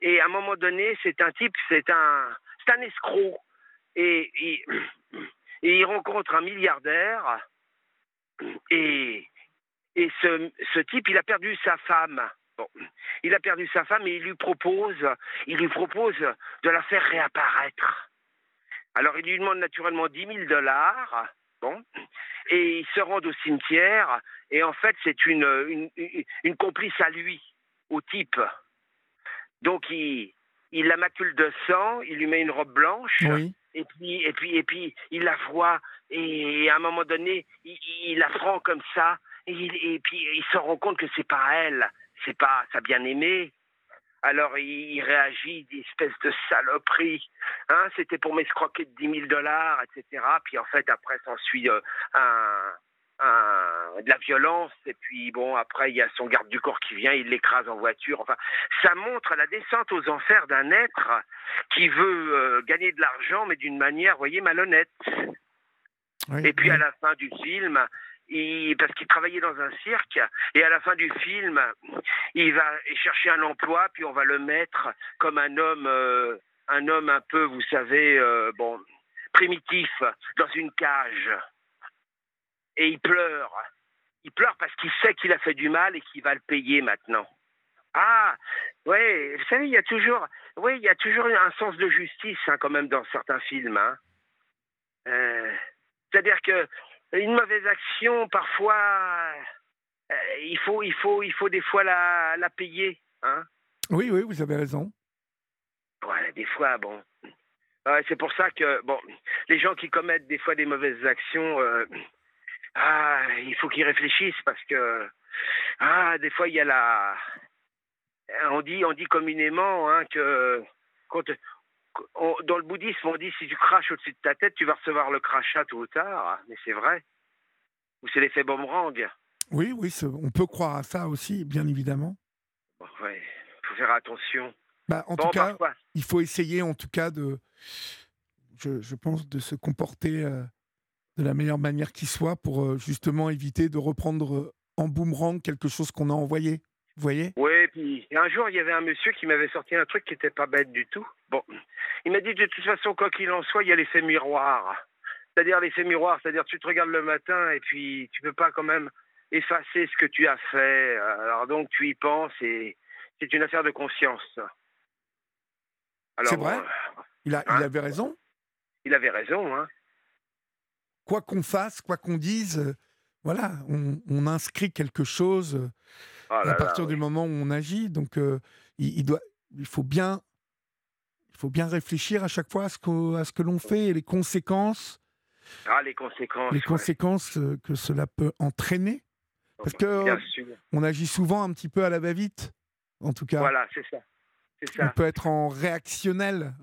Et à un moment donné, c'est un type, c'est un, c'est un escroc. Et, il rencontre un milliardaire. Et et ce, ce type, il a perdu sa femme. Bon, il a perdu sa femme et il lui propose, il lui propose de la faire réapparaître. Alors il lui demande naturellement 10 000 dollars. Bon, et ils se rendent au cimetière et en fait c'est une, une, complice à lui, au type. Donc il, il la macule de sang, il lui met une robe blanche. Et puis, et puis, et puis, il la voit, et à un moment donné, il, il la prend comme ça, et, puis il se rend compte que c'est pas elle, c'est pas sa bien-aimée. Alors il, réagit, dit espèce de saloperie. Hein, c'était pour m'escroquer de 10 000 dollars, etc. Puis en fait, après s'ensuit euh, un, un, de la violence. Et puis bon, après, il y a son garde du corps qui vient, il l'écrase en voiture. Enfin, ça montre la descente aux enfers d'un être qui veut euh, gagner de l'argent, mais d'une manière, vous voyez, malhonnête. et puis à la fin du film, parce qu'il travaillait dans un cirque, et à la fin du film, il va chercher un emploi, puis on va le mettre comme un homme, euh, un homme un peu, vous savez, euh, bon, primitif, dans une cage. Et il pleure. Il pleure parce qu'il sait qu'il a fait du mal et qu'il va le payer maintenant. Ah, ouais, vous savez, il y a toujours, ouais, il y a toujours un sens de justice hein, quand même dans certains films. Hein. Euh, c'est-à-dire que une mauvaise action, parfois, euh, il, faut, il, faut, il faut des fois la, la payer. Hein oui, oui, vous avez raison. Ouais, des fois, bon. c'est pour ça que, bon, les gens qui commettent des fois des mauvaises actions, euh, ah, il faut qu'ils réfléchissent parce que, ah, des fois, il y a la. On dit, on dit communément hein, que quand, dans le bouddhisme, on dit si tu craches au-dessus de ta tête, tu vas recevoir le crachat tôt ou tard. Mais c'est vrai. Ou c'est l'effet boomerang. Oui, oui, on peut croire à ça aussi, bien évidemment. Oui, il faut faire attention. Bah, en tout cas, il faut essayer, en tout cas, de, je, pense, de se comporter euh, de la meilleure manière qui soit pour justement éviter de reprendre en boomerang quelque chose qu'on a envoyé. Vous voyez? Oui, puis un jour, il y avait un monsieur qui m'avait sorti un truc qui n'était pas bête du tout. Bon, il m'a dit de toute façon, quoi qu'il en soit, il y a l'effet miroir. C'est-à-dire l'effet miroir, c'est-à-dire tu te regardes le matin et puis tu peux pas quand même effacer ce que tu as fait. Alors donc tu y penses et c'est une affaire de conscience. C'est vrai? Il, a, il hein? avait raison? Il avait raison, hein Quoi qu'on fasse, quoi qu'on dise, euh, voilà, on, inscrit quelque chose euh, oh à partir du moment où on agit. Donc, euh, il, doit, il faut bien, il faut bien réfléchir à chaque fois à ce que, à ce que l'on fait et les conséquences. Ah, les conséquences. Les conséquences que cela peut entraîner. Parce que on agit souvent un petit peu à la va-vite, en tout cas. Voilà, c'est ça. On peut être en réactionnel.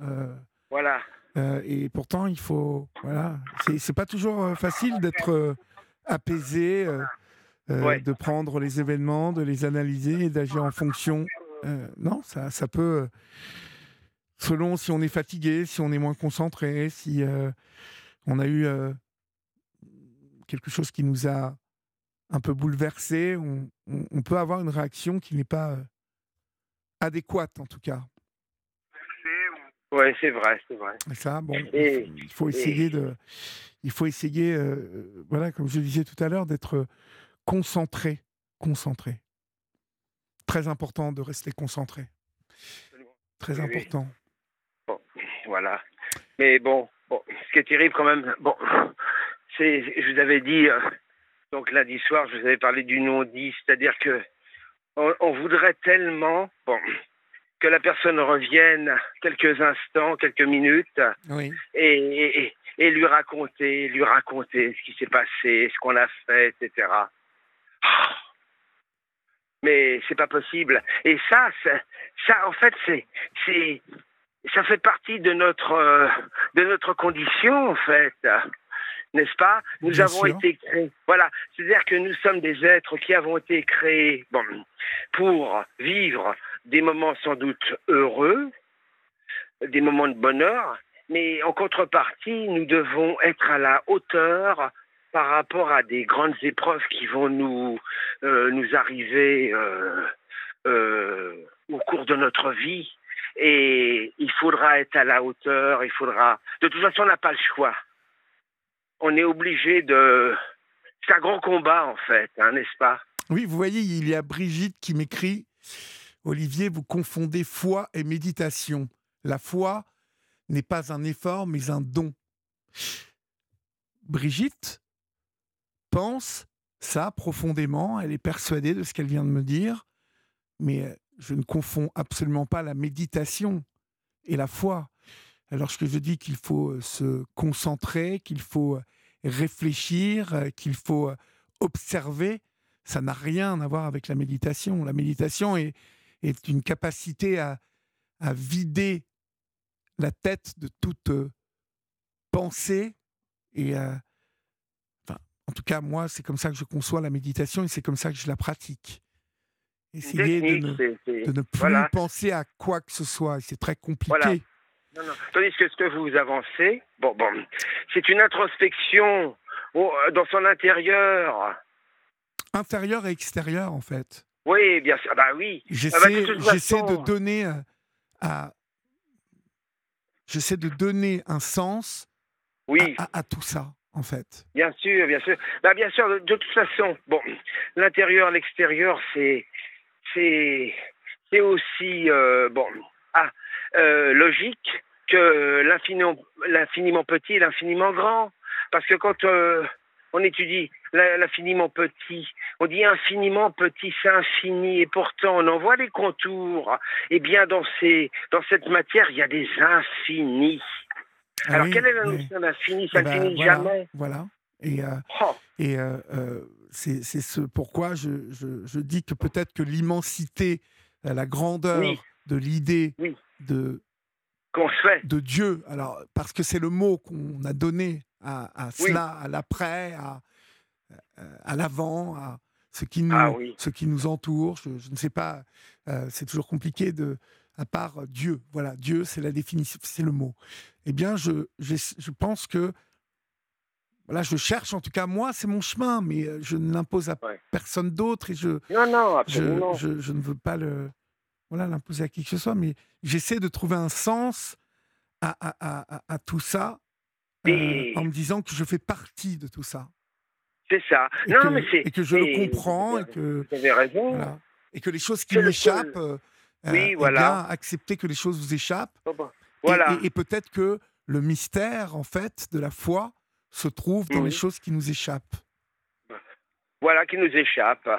voilà. Et pourtant, il faut. Voilà. C'est pas toujours facile d'être euh, euh, de prendre les événements, de les analyser et d'agir en fonction. Euh, non, ça, ça peut, selon si on est fatigué, si on est moins concentré, si on a eu quelque chose qui nous a un peu bouleversé, on, peut avoir une réaction qui n'est pas adéquate en tout cas. Oui, c'est vrai, c'est vrai. ça, bon, il faut essayer de, il faut essayer, euh, voilà, comme je le disais tout à l'heure, d'être concentré, concentré. Très important de rester concentré. Très important. Bon, voilà. Mais bon, bon, ce qui est terrible quand même, bon, c'est, je vous avais dit, euh, donc lundi soir, je vous avais parlé du non-dit, c'est-à-dire que on voudrait tellement, bon, que la personne revienne quelques instants, quelques minutes, et, lui raconter, lui raconter ce qui s'est passé, ce qu'on a fait, etc. Mais c'est pas possible. Et ça, ça, en fait, c'est, c'est, ça fait partie de notre, euh, de notre condition, en fait n'est-ce pas? Nous avons été créés. Voilà, c'est-à-dire que nous sommes des êtres qui avons été créés bon, pour vivre des moments sans doute heureux, des moments de bonheur, mais en contrepartie, nous devons être à la hauteur par rapport à des grandes épreuves qui vont nous, euh, nous arriver euh, euh, au cours de notre vie. Et il faudra être à la hauteur, il faudra... De toute façon, on n'a pas le choix. On est obligé de... C'est un grand combat, en fait, hein, n'est-ce pas? Oui, vous voyez, il y a Brigitte qui m'écrit Olivier, vous confondez foi et méditation. La foi n'est pas un effort, mais un don. Brigitte pense ça profondément, elle est persuadée de ce qu'elle vient de me dire, mais je ne confonds absolument pas la méditation et la foi. Alors que je dis qu'il faut euh, se concentrer, qu'il faut euh, réfléchir, qu'il faut observer, ça n'a rien à voir avec la méditation. La méditation est, est une capacité à, vider la tête de toute euh, pensée et enfin, en tout cas moi c'est comme ça que je conçois la méditation et c'est comme ça que je la pratique. Essayer de ne, de ne, plus penser à quoi que ce soit. C'est très compliqué Non, non. Tandis que ce que vous avancez, bon, bon, c'est une introspection dans son intérieur. Intérieur et extérieur, en fait. Oui, bien sûr. Bah oui. J'essaie, ah bah, de, donner à, j'essaie de donner un sens oui. à, tout ça, en fait. Bien sûr, bien sûr. Bah, bien sûr, de, toute façon, bon, l'intérieur, l'extérieur, c'est, c'est, c'est aussi, euh, bon, ah, euh, logique que l'infiniment, l'infiniment petit et l'infiniment grand. Parce que quand on étudie l'infiniment petit. On dit infiniment petit, c'est infini, et pourtant on en voit les contours. Et bien dans, ces, dans cette matière, il y a des infinis. Ah Alors quelle est la notion d'infini? Ça ne eh ben, finit jamais. Voilà. Et, euh, oh. et euh, euh, c'est ce pourquoi je, je, dis que peut-être que l'immensité, la grandeur de l'idée de, de Dieu, alors parce que c'est le mot qu'on a donné à, cela, à l'après, à, à l'avant, à ce qui nous, ah ce qui nous entoure. Je, ne sais pas, euh, c'est toujours compliqué de, à part Dieu. Voilà, Dieu, c'est la définition, c'est le mot. Eh bien, je, je, pense que voilà, je cherche, en tout cas, moi, c'est mon chemin, mais je ne l'impose à personne d'autre et je, non, non, absolument. Je, je, ne veux pas le, voilà, l'imposer à qui que ce soit, mais j'essaie de trouver un sens à, à, à, à tout ça en me disant que je fais partie de tout ça. C'est ça. Et non, que, mais c'est. Et que je le comprends et que. Vous avez raison. Voilà, et que les choses qui m'échappent, euh, oui, eh voilà. accepter que les choses vous échappent. Voilà. Et, et, peut-être que le mystère, en fait, de la foi se trouve dans Mhm. les choses qui nous échappent. Voilà, qui nous échappent.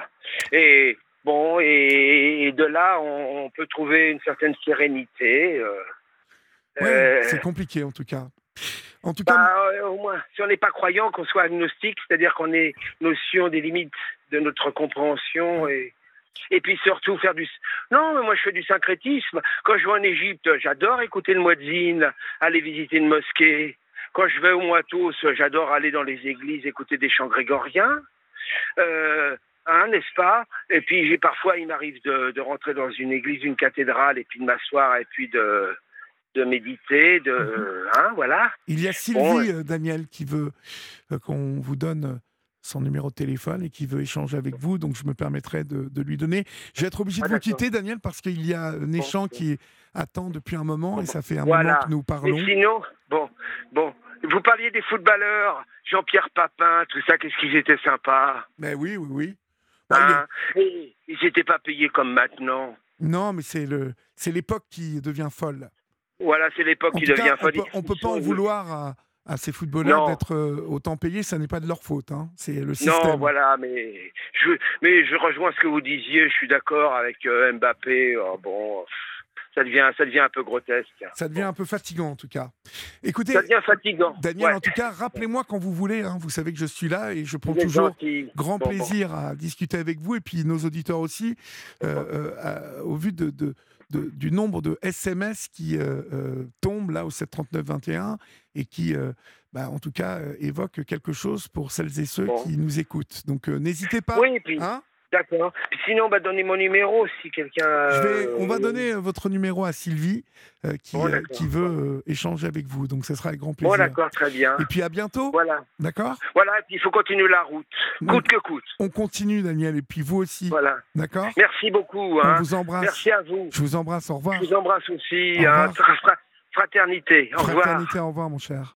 Et bon, et, et de là, on, on, peut trouver une certaine sérénité. Euh, ouais, euh, c'est compliqué, en tout cas. En tout bah, cas, euh, au moins, si on n'est pas croyant, qu'on soit agnostique, c'est-à-dire qu'on ait notion des limites de notre compréhension et, et puis surtout faire du. Non, mais moi je fais du syncrétisme. Quand je vais en Égypte, j'adore écouter le muezzin, aller visiter une mosquée. Quand je vais au Moitos, j'adore aller dans les églises, écouter des chants grégoriens. Euh, hein, n'est-ce pas? Et puis j'ai parfois, il m'arrive de, de, rentrer dans une église, une cathédrale, et puis de m'asseoir et puis de de méditer, de Mhm. hein, voilà. il y a Sylvie, Bon, euh, Daniel, qui veut euh, qu'on vous donne euh, son numéro de téléphone et qui veut échanger avec vous, donc je me permettrai de, de lui donner. Je vais être obligé Ah, de vous d'accord. quitter, Daniel, parce qu'il y a Néchan Bon. qui attend depuis un moment et ça fait un Voilà. moment que nous parlons. Mais sinon, bon, bon, vous parliez des footballeurs, Jean-Pierre Papin, tout ça, qu'est-ce qu'ils étaient sympas? Mais oui, oui, oui. Il y a- Et ils n'étaient pas payés comme maintenant. Non, mais c'est le, c'est l'époque qui devient folle. Voilà, c'est l'époque qui devient cas, on folle. peut, on Ils peut pas en vouloir à, à ces footballeurs d'être euh, autant payés, ça n'est pas de leur faute. hein. C'est le système. Non, voilà, mais je, mais je rejoins ce que vous disiez. Je suis d'accord avec euh, Mbappé. Oh, bon, ça devient, ça devient un peu grotesque. Ça devient un peu fatigant en tout cas. Écoutez, Ça devient fatigant. Daniel, Ouais. en tout cas, rappelez-moi quand vous voulez. hein. Vous savez que je suis là et je prends toujours gentil. grand Bon, bon. plaisir à discuter avec vous et puis nos auditeurs aussi, euh, euh, au vu de, de- de- du nombre de SMS qui euh, tombent là au 739-21 et qui, bah, en tout cas, évoquent quelque chose pour celles et ceux Bon. qui nous écoutent. Donc, n'hésitez pas. Oui, et puis, hein. D'accord. Sinon, bah, donnez mon numéro si quelqu'un. Euh, on va donner euh, votre numéro à Sylvie euh, qui, Bon, euh, qui veut échanger avec vous. Donc, ce sera avec grand Bon, plaisir. d'accord, très bien. et puis, à bientôt. Voilà. D'accord? Voilà, et puis il faut continuer la route, Donc, coûte que coûte. On continue, Daniel. Et puis, vous aussi. Voilà. D'accord? Merci beaucoup. On Hein. vous embrasse. Merci à vous. Je vous embrasse. Au revoir. Je vous embrasse aussi. Au hein. revoir. Fraternité. Au revoir. Fraternité, au revoir, mon cher.